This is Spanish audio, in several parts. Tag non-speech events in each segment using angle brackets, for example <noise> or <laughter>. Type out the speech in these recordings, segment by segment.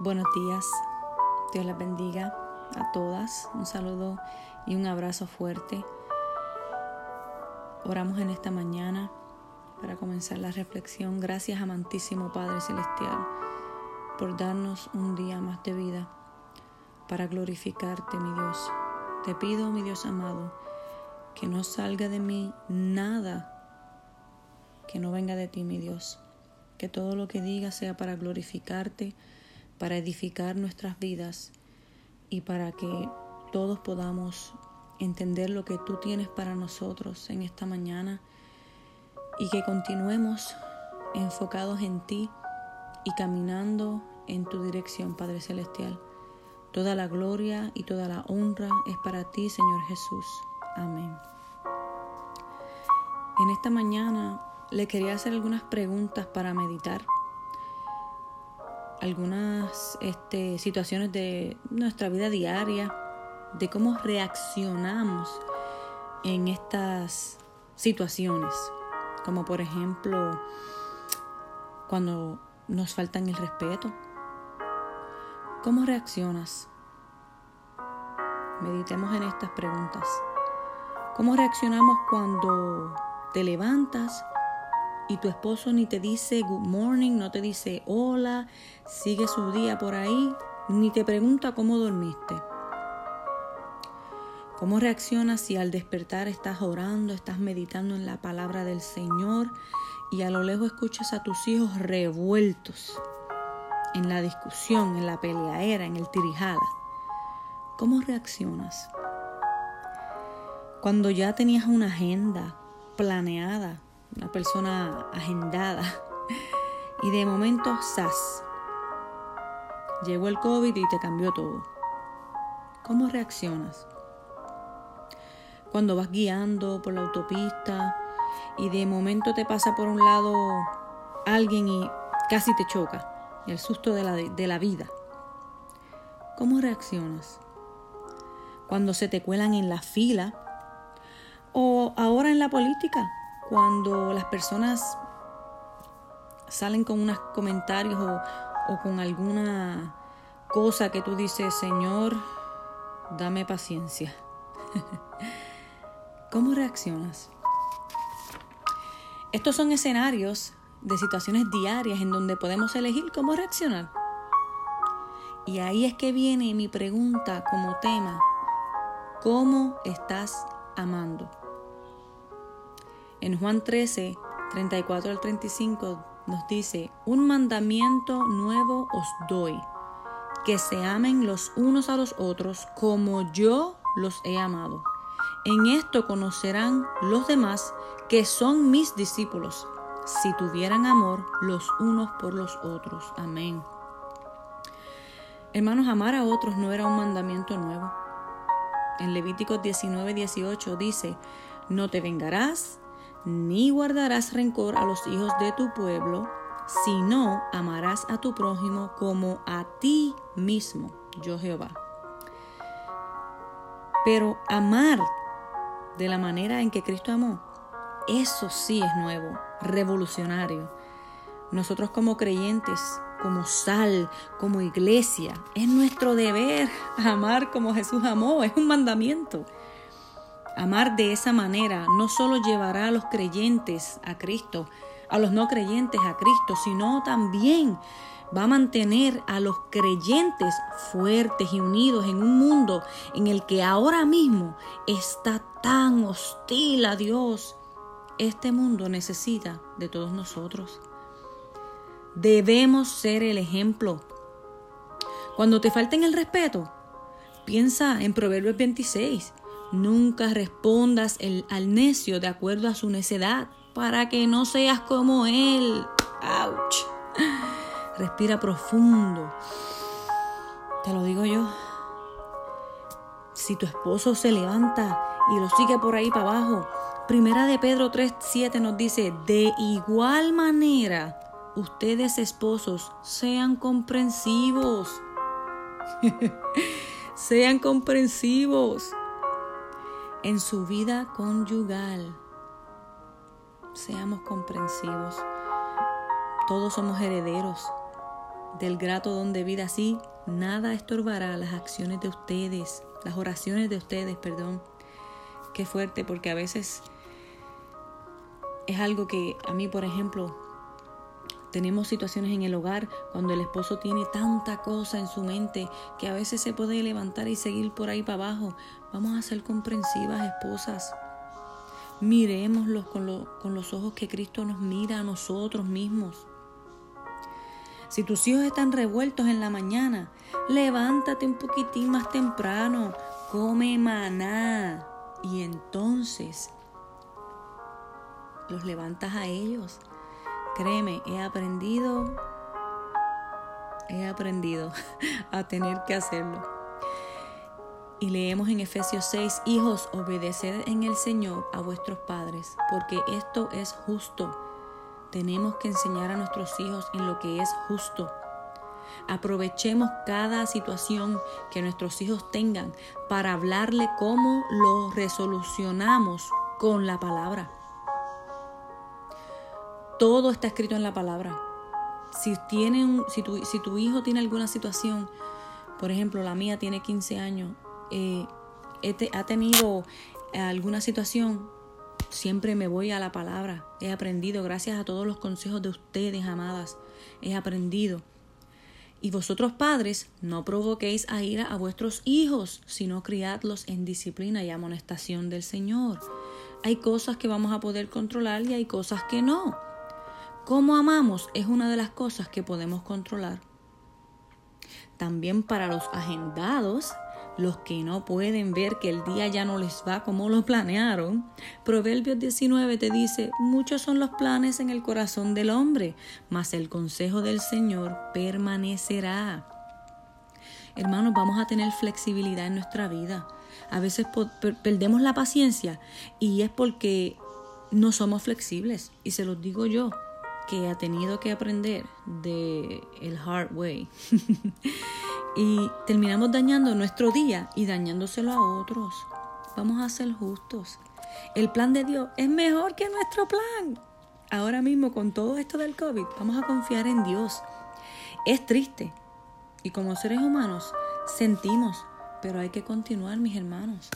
Buenos días, Dios las bendiga a todas. Un saludo y un abrazo fuerte. Oramos en esta mañana para comenzar la reflexión. Gracias, amantísimo Padre Celestial, por darnos un día más de vida para glorificarte, mi Dios. Te pido, mi Dios amado, que no salga de mí nada que no venga de ti, mi Dios. Que todo lo que diga sea para glorificarte para edificar nuestras vidas y para que todos podamos entender lo que tú tienes para nosotros en esta mañana y que continuemos enfocados en ti y caminando en tu dirección, Padre Celestial. Toda la gloria y toda la honra es para ti, Señor Jesús. Amén. En esta mañana le quería hacer algunas preguntas para meditar algunas este, situaciones de nuestra vida diaria, de cómo reaccionamos en estas situaciones, como por ejemplo cuando nos faltan el respeto. ¿Cómo reaccionas? Meditemos en estas preguntas. ¿Cómo reaccionamos cuando te levantas y tu esposo ni te dice good morning, no te dice hola, sigue su día por ahí, ni te pregunta cómo dormiste. ¿Cómo reaccionas si al despertar estás orando, estás meditando en la palabra del Señor y a lo lejos escuchas a tus hijos revueltos en la discusión, en la peleaera, en el tirijala? ¿Cómo reaccionas? Cuando ya tenías una agenda planeada una persona agendada. <laughs> Y de momento, ¡zas! Llegó el COVID y te cambió todo. ¿Cómo reaccionas? Cuando vas guiando por la autopista y de momento te pasa por un lado alguien y casi te choca. El susto de la, de la vida. ¿Cómo reaccionas? Cuando se te cuelan en la fila o ahora en la política cuando las personas salen con unos comentarios o, con alguna cosa que tú dices, Señor, dame paciencia. <laughs> ¿Cómo reaccionas? Estos son escenarios de situaciones diarias en donde podemos elegir cómo reaccionar. Y ahí es que viene mi pregunta como tema. ¿Cómo estás amando? En Juan 13, 34 al 35 nos dice, un mandamiento nuevo os doy, que se amen los unos a los otros como yo los he amado. En esto conocerán los demás que son mis discípulos, si tuvieran amor los unos por los otros. Amén. Hermanos, amar a otros no era un mandamiento nuevo. En Levítico 19, 18 dice, no te vengarás ni guardarás rencor a los hijos de tu pueblo, sino amarás a tu prójimo como a ti mismo, yo Jehová. Pero amar de la manera en que Cristo amó, eso sí es nuevo, revolucionario. Nosotros como creyentes, como sal, como iglesia, es nuestro deber amar como Jesús amó, es un mandamiento. Amar de esa manera no solo llevará a los creyentes a Cristo, a los no creyentes a Cristo, sino también va a mantener a los creyentes fuertes y unidos en un mundo en el que ahora mismo está tan hostil a Dios. Este mundo necesita de todos nosotros. Debemos ser el ejemplo. Cuando te falten el respeto, piensa en Proverbios 26. Nunca respondas el, al necio de acuerdo a su necedad, para que no seas como él. ¡Auch! Respira profundo. Te lo digo yo. Si tu esposo se levanta y lo sigue por ahí para abajo, Primera de Pedro 3:7 nos dice, de igual manera, ustedes esposos sean comprensivos. <laughs> sean comprensivos en su vida conyugal. Seamos comprensivos. Todos somos herederos. del grato don de vida, así nada estorbará las acciones de ustedes, las oraciones de ustedes, perdón. Qué fuerte, porque a veces es algo que a mí, por ejemplo, tenemos situaciones en el hogar cuando el esposo tiene tanta cosa en su mente que a veces se puede levantar y seguir por ahí para abajo. Vamos a ser comprensivas, esposas. Miremoslos con, con los ojos que Cristo nos mira a nosotros mismos. Si tus hijos están revueltos en la mañana, levántate un poquitín más temprano, come maná y entonces los levantas a ellos. Créeme, he aprendido, he aprendido <laughs> a tener que hacerlo. Y leemos en Efesios 6, hijos, obedeced en el Señor a vuestros padres, porque esto es justo. Tenemos que enseñar a nuestros hijos en lo que es justo. Aprovechemos cada situación que nuestros hijos tengan para hablarle cómo lo resolucionamos con la palabra. Todo está escrito en la palabra. Si, tiene si, tu, si tu hijo tiene alguna situación, por ejemplo, la mía tiene 15 años, eh, ha tenido alguna situación, siempre me voy a la palabra. He aprendido, gracias a todos los consejos de ustedes, amadas, he aprendido. Y vosotros padres, no provoquéis a ira a vuestros hijos, sino criadlos en disciplina y amonestación del Señor. Hay cosas que vamos a poder controlar y hay cosas que no. Cómo amamos es una de las cosas que podemos controlar. También para los agendados, los que no pueden ver que el día ya no les va como lo planearon, Proverbios 19 te dice, muchos son los planes en el corazón del hombre, mas el consejo del Señor permanecerá. Hermanos, vamos a tener flexibilidad en nuestra vida. A veces perdemos la paciencia y es porque no somos flexibles. Y se los digo yo, que ha tenido que aprender de el hard way. <laughs> y terminamos dañando nuestro día y dañándoselo a otros. Vamos a ser justos. El plan de Dios es mejor que nuestro plan. Ahora mismo con todo esto del COVID, vamos a confiar en Dios. Es triste y como seres humanos sentimos, pero hay que continuar, mis hermanos.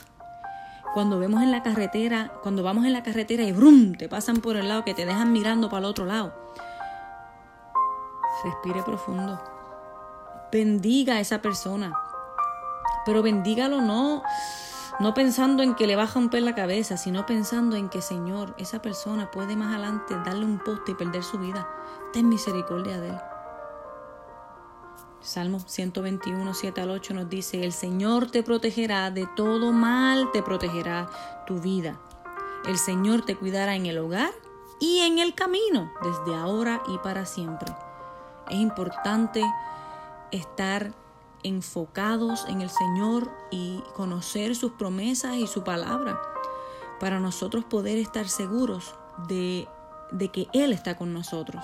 Cuando vemos en la carretera, cuando vamos en la carretera y brum, te pasan por el lado que te dejan mirando para el otro lado. Respire profundo. Bendiga a esa persona. Pero bendígalo no no pensando en que le va a romper la cabeza, sino pensando en que, Señor, esa persona puede más adelante darle un poste y perder su vida. Ten misericordia de él. Salmo 121, 7 al 8 nos dice, el Señor te protegerá de todo mal, te protegerá tu vida. El Señor te cuidará en el hogar y en el camino, desde ahora y para siempre. Es importante estar enfocados en el Señor y conocer sus promesas y su palabra para nosotros poder estar seguros de, de que Él está con nosotros.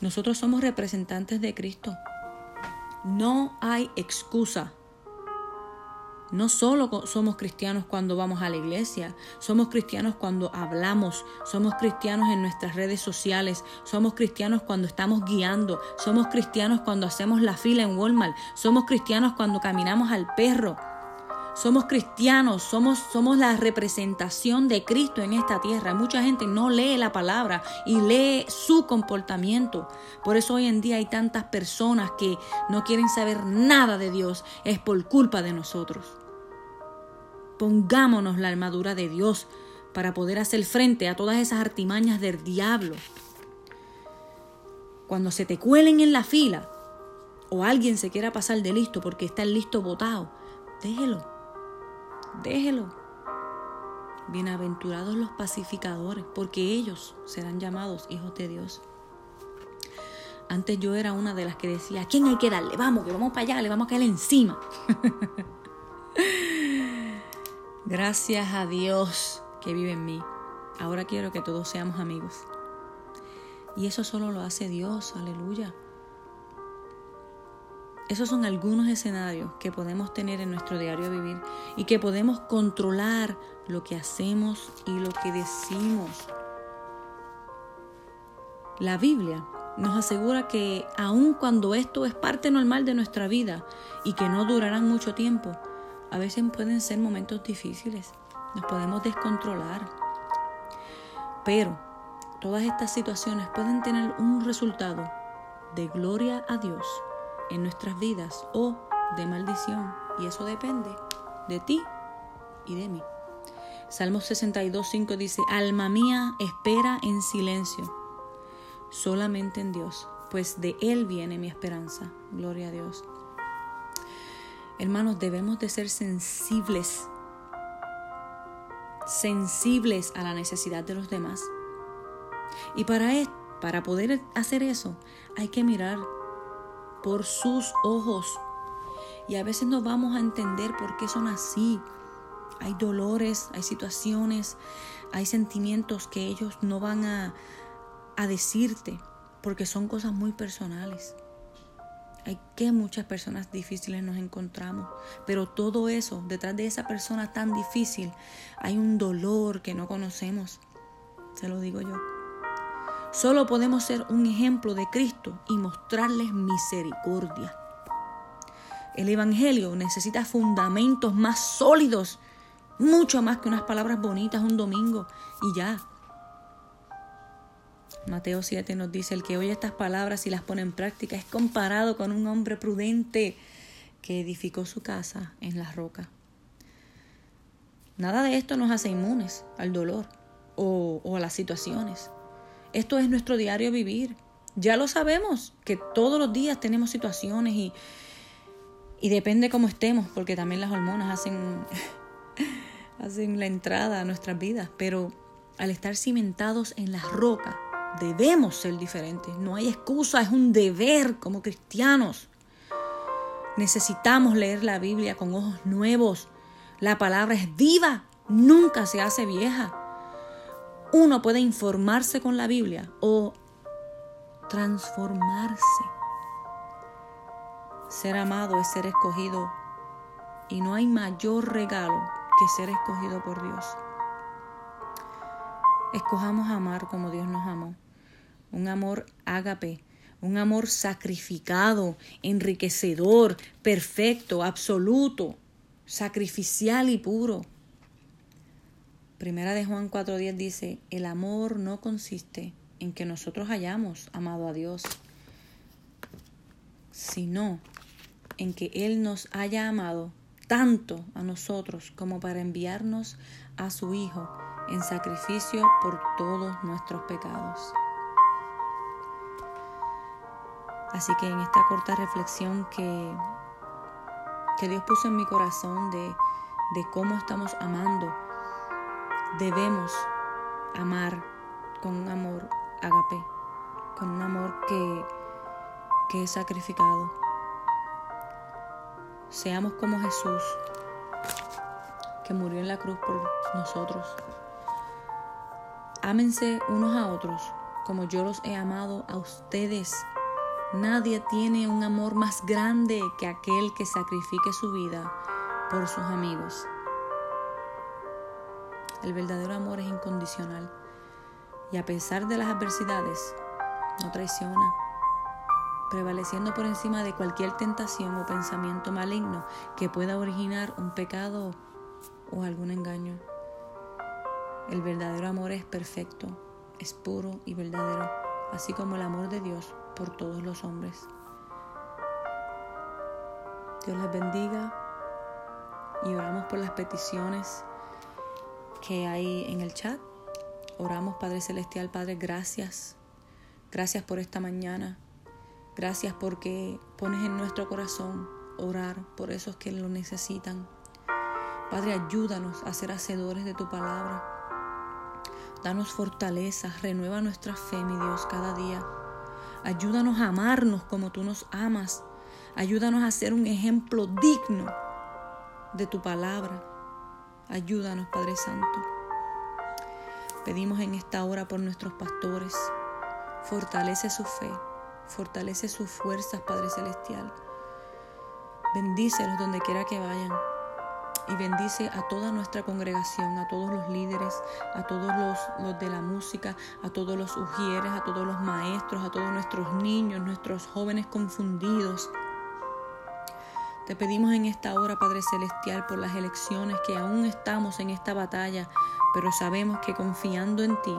Nosotros somos representantes de Cristo no hay excusa. No solo somos cristianos cuando vamos a la iglesia, somos cristianos cuando hablamos, somos cristianos en nuestras redes sociales, somos cristianos cuando estamos guiando, somos cristianos cuando hacemos la fila en Walmart, somos cristianos cuando caminamos al perro, somos cristianos, somos, somos la representación de Cristo en esta tierra. Mucha gente no lee la palabra y lee su comportamiento. Por eso hoy en día hay tantas personas que no quieren saber nada de Dios. Es por culpa de nosotros. Pongámonos la armadura de Dios para poder hacer frente a todas esas artimañas del diablo. Cuando se te cuelen en la fila o alguien se quiera pasar de listo porque está el listo botado, déjelo déjelo. Bienaventurados los pacificadores, porque ellos serán llamados hijos de Dios. Antes yo era una de las que decía, ¿a quién hay que darle? Vamos, que vamos para allá, le vamos a caer encima. <laughs> Gracias a Dios que vive en mí. Ahora quiero que todos seamos amigos. Y eso solo lo hace Dios, aleluya. Esos son algunos escenarios que podemos tener en nuestro diario vivir y que podemos controlar lo que hacemos y lo que decimos. La Biblia nos asegura que aun cuando esto es parte normal de nuestra vida y que no durarán mucho tiempo, a veces pueden ser momentos difíciles, nos podemos descontrolar. Pero todas estas situaciones pueden tener un resultado de gloria a Dios en nuestras vidas o de maldición. Y eso depende de ti y de mí. Salmo 62, 5 dice, Alma mía, espera en silencio, solamente en Dios, pues de Él viene mi esperanza. Gloria a Dios. Hermanos, debemos de ser sensibles, sensibles a la necesidad de los demás. Y para, para poder hacer eso, hay que mirar por sus ojos. Y a veces no vamos a entender por qué son así. Hay dolores, hay situaciones, hay sentimientos que ellos no van a, a decirte porque son cosas muy personales. Hay que muchas personas difíciles nos encontramos, pero todo eso, detrás de esa persona tan difícil, hay un dolor que no conocemos. Se lo digo yo. Solo podemos ser un ejemplo de Cristo y mostrarles misericordia. El Evangelio necesita fundamentos más sólidos, mucho más que unas palabras bonitas un domingo y ya. Mateo 7 nos dice, el que oye estas palabras y las pone en práctica es comparado con un hombre prudente que edificó su casa en la roca. Nada de esto nos hace inmunes al dolor o, o a las situaciones. Esto es nuestro diario vivir. Ya lo sabemos, que todos los días tenemos situaciones y, y depende cómo estemos, porque también las hormonas hacen, <laughs> hacen la entrada a nuestras vidas. Pero al estar cimentados en la roca, debemos ser diferentes. No hay excusa, es un deber como cristianos. Necesitamos leer la Biblia con ojos nuevos. La palabra es viva, nunca se hace vieja uno puede informarse con la Biblia o transformarse. Ser amado es ser escogido y no hay mayor regalo que ser escogido por Dios. Escojamos amar como Dios nos amó. Un amor ágape, un amor sacrificado, enriquecedor, perfecto, absoluto, sacrificial y puro. Primera de Juan 4.10 dice, el amor no consiste en que nosotros hayamos amado a Dios, sino en que Él nos haya amado tanto a nosotros como para enviarnos a su Hijo en sacrificio por todos nuestros pecados. Así que en esta corta reflexión que, que Dios puso en mi corazón de, de cómo estamos amando, debemos amar con un amor agape, con un amor que, que es sacrificado. Seamos como Jesús, que murió en la cruz por nosotros. Ámense unos a otros como yo los he amado a ustedes. Nadie tiene un amor más grande que aquel que sacrifique su vida por sus amigos. El verdadero amor es incondicional y a pesar de las adversidades, no traiciona, prevaleciendo por encima de cualquier tentación o pensamiento maligno que pueda originar un pecado o algún engaño. El verdadero amor es perfecto, es puro y verdadero, así como el amor de Dios por todos los hombres. Dios les bendiga y oramos por las peticiones que hay en el chat. Oramos, Padre Celestial, Padre, gracias. Gracias por esta mañana. Gracias porque pones en nuestro corazón orar por esos que lo necesitan. Padre, ayúdanos a ser hacedores de tu palabra. Danos fortaleza, renueva nuestra fe, mi Dios, cada día. Ayúdanos a amarnos como tú nos amas. Ayúdanos a ser un ejemplo digno de tu palabra. Ayúdanos, Padre Santo. Pedimos en esta hora por nuestros pastores. Fortalece su fe, fortalece sus fuerzas, Padre Celestial. Bendícelos donde quiera que vayan. y bendice a toda nuestra congregación, a todos los líderes, a todos los, de la música, a todos los ujieres, a todos los maestros, a todos nuestros niños, nuestros jóvenes confundidos. Te pedimos en esta hora, Padre Celestial, por las elecciones que aún estamos en esta batalla, pero sabemos que confiando en ti,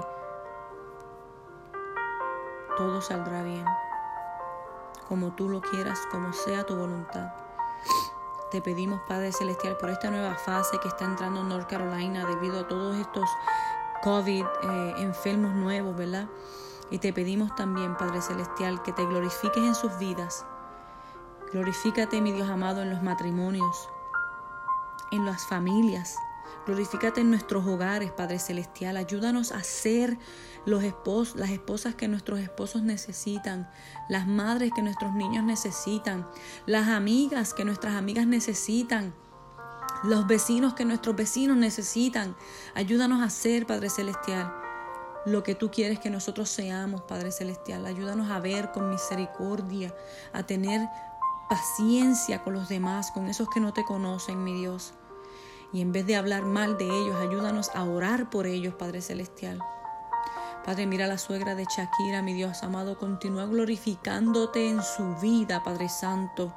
todo saldrá bien, como tú lo quieras, como sea tu voluntad. Te pedimos, Padre Celestial, por esta nueva fase que está entrando en North Carolina debido a todos estos COVID eh, enfermos nuevos, ¿verdad? Y te pedimos también, Padre Celestial, que te glorifiques en sus vidas. Glorifícate, mi Dios amado, en los matrimonios, en las familias, Glorifícate en nuestros hogares, Padre Celestial. Ayúdanos a ser los esposos, las esposas que nuestros esposos necesitan, las madres que nuestros niños necesitan, las amigas que nuestras amigas necesitan, los vecinos que nuestros vecinos necesitan. Ayúdanos a ser, Padre Celestial, lo que tú quieres que nosotros seamos, Padre Celestial. Ayúdanos a ver con misericordia, a tener paciencia con los demás, con esos que no te conocen, mi Dios. Y en vez de hablar mal de ellos, ayúdanos a orar por ellos, Padre Celestial. Padre, mira la suegra de Shakira, mi Dios amado, continúa glorificándote en su vida, Padre Santo.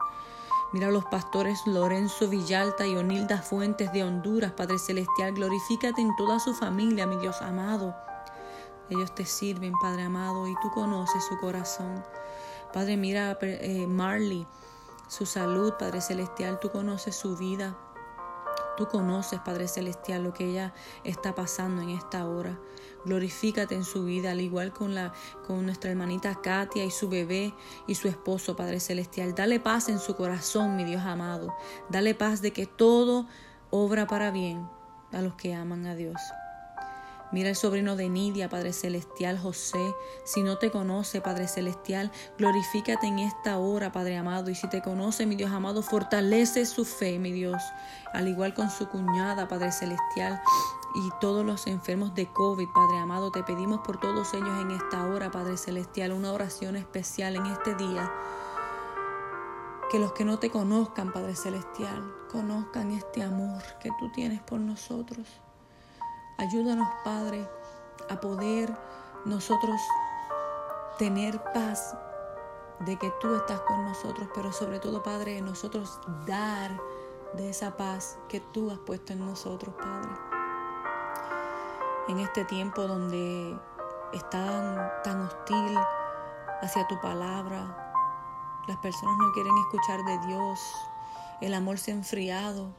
Mira a los pastores Lorenzo Villalta y Onilda Fuentes de Honduras, Padre Celestial, glorifícate en toda su familia, mi Dios amado. Ellos te sirven, Padre amado, y tú conoces su corazón. Padre, mira a eh, Marley, su salud, Padre Celestial, tú conoces su vida. Tú conoces, Padre Celestial, lo que ella está pasando en esta hora. Glorifícate en su vida, al igual con, la, con nuestra hermanita Katia y su bebé y su esposo, Padre Celestial. Dale paz en su corazón, mi Dios amado. Dale paz de que todo obra para bien a los que aman a Dios. Mira el sobrino de Nidia, Padre Celestial, José. Si no te conoce, Padre Celestial, glorifícate en esta hora, Padre amado. Y si te conoce, mi Dios amado, fortalece su fe, mi Dios. Al igual con su cuñada, Padre Celestial. Y todos los enfermos de COVID, Padre amado, te pedimos por todos ellos en esta hora, Padre Celestial, una oración especial en este día. Que los que no te conozcan, Padre Celestial, conozcan este amor que tú tienes por nosotros. Ayúdanos, Padre, a poder nosotros tener paz de que tú estás con nosotros, pero sobre todo, Padre, nosotros dar de esa paz que tú has puesto en nosotros, Padre. En este tiempo donde están tan hostil hacia tu palabra, las personas no quieren escuchar de Dios, el amor se ha enfriado,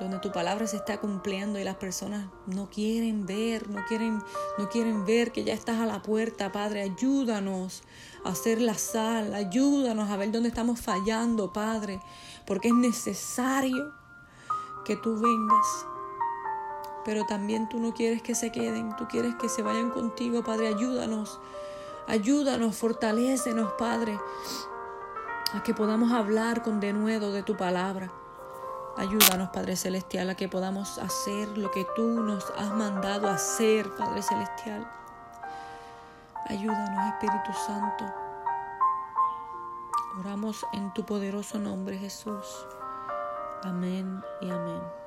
donde tu palabra se está cumpliendo y las personas no quieren ver, no quieren, no quieren ver que ya estás a la puerta, Padre. Ayúdanos a hacer la sal, ayúdanos a ver dónde estamos fallando, Padre, porque es necesario que tú vengas. Pero también tú no quieres que se queden, tú quieres que se vayan contigo, Padre. Ayúdanos, ayúdanos, fortalécenos, Padre, a que podamos hablar con denuedo de tu palabra. Ayúdanos, Padre Celestial, a que podamos hacer lo que tú nos has mandado hacer, Padre Celestial. Ayúdanos, Espíritu Santo. Oramos en tu poderoso nombre, Jesús. Amén y amén.